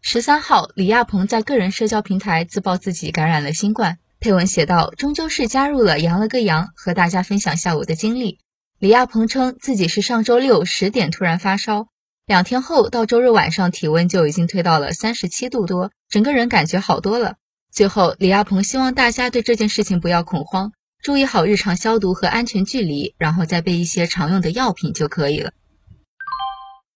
十三号，李亚鹏在个人社交平台自曝自己感染了新冠。配文写道：“终究是加入了阳了个阳，和大家分享下午的经历。”李亚鹏称自己是上周六十点突然发烧，两天后到周日晚上体温就已经退到了三十七度多，整个人感觉好多了。最后，李亚鹏希望大家对这件事情不要恐慌，注意好日常消毒和安全距离，然后再备一些常用的药品就可以了。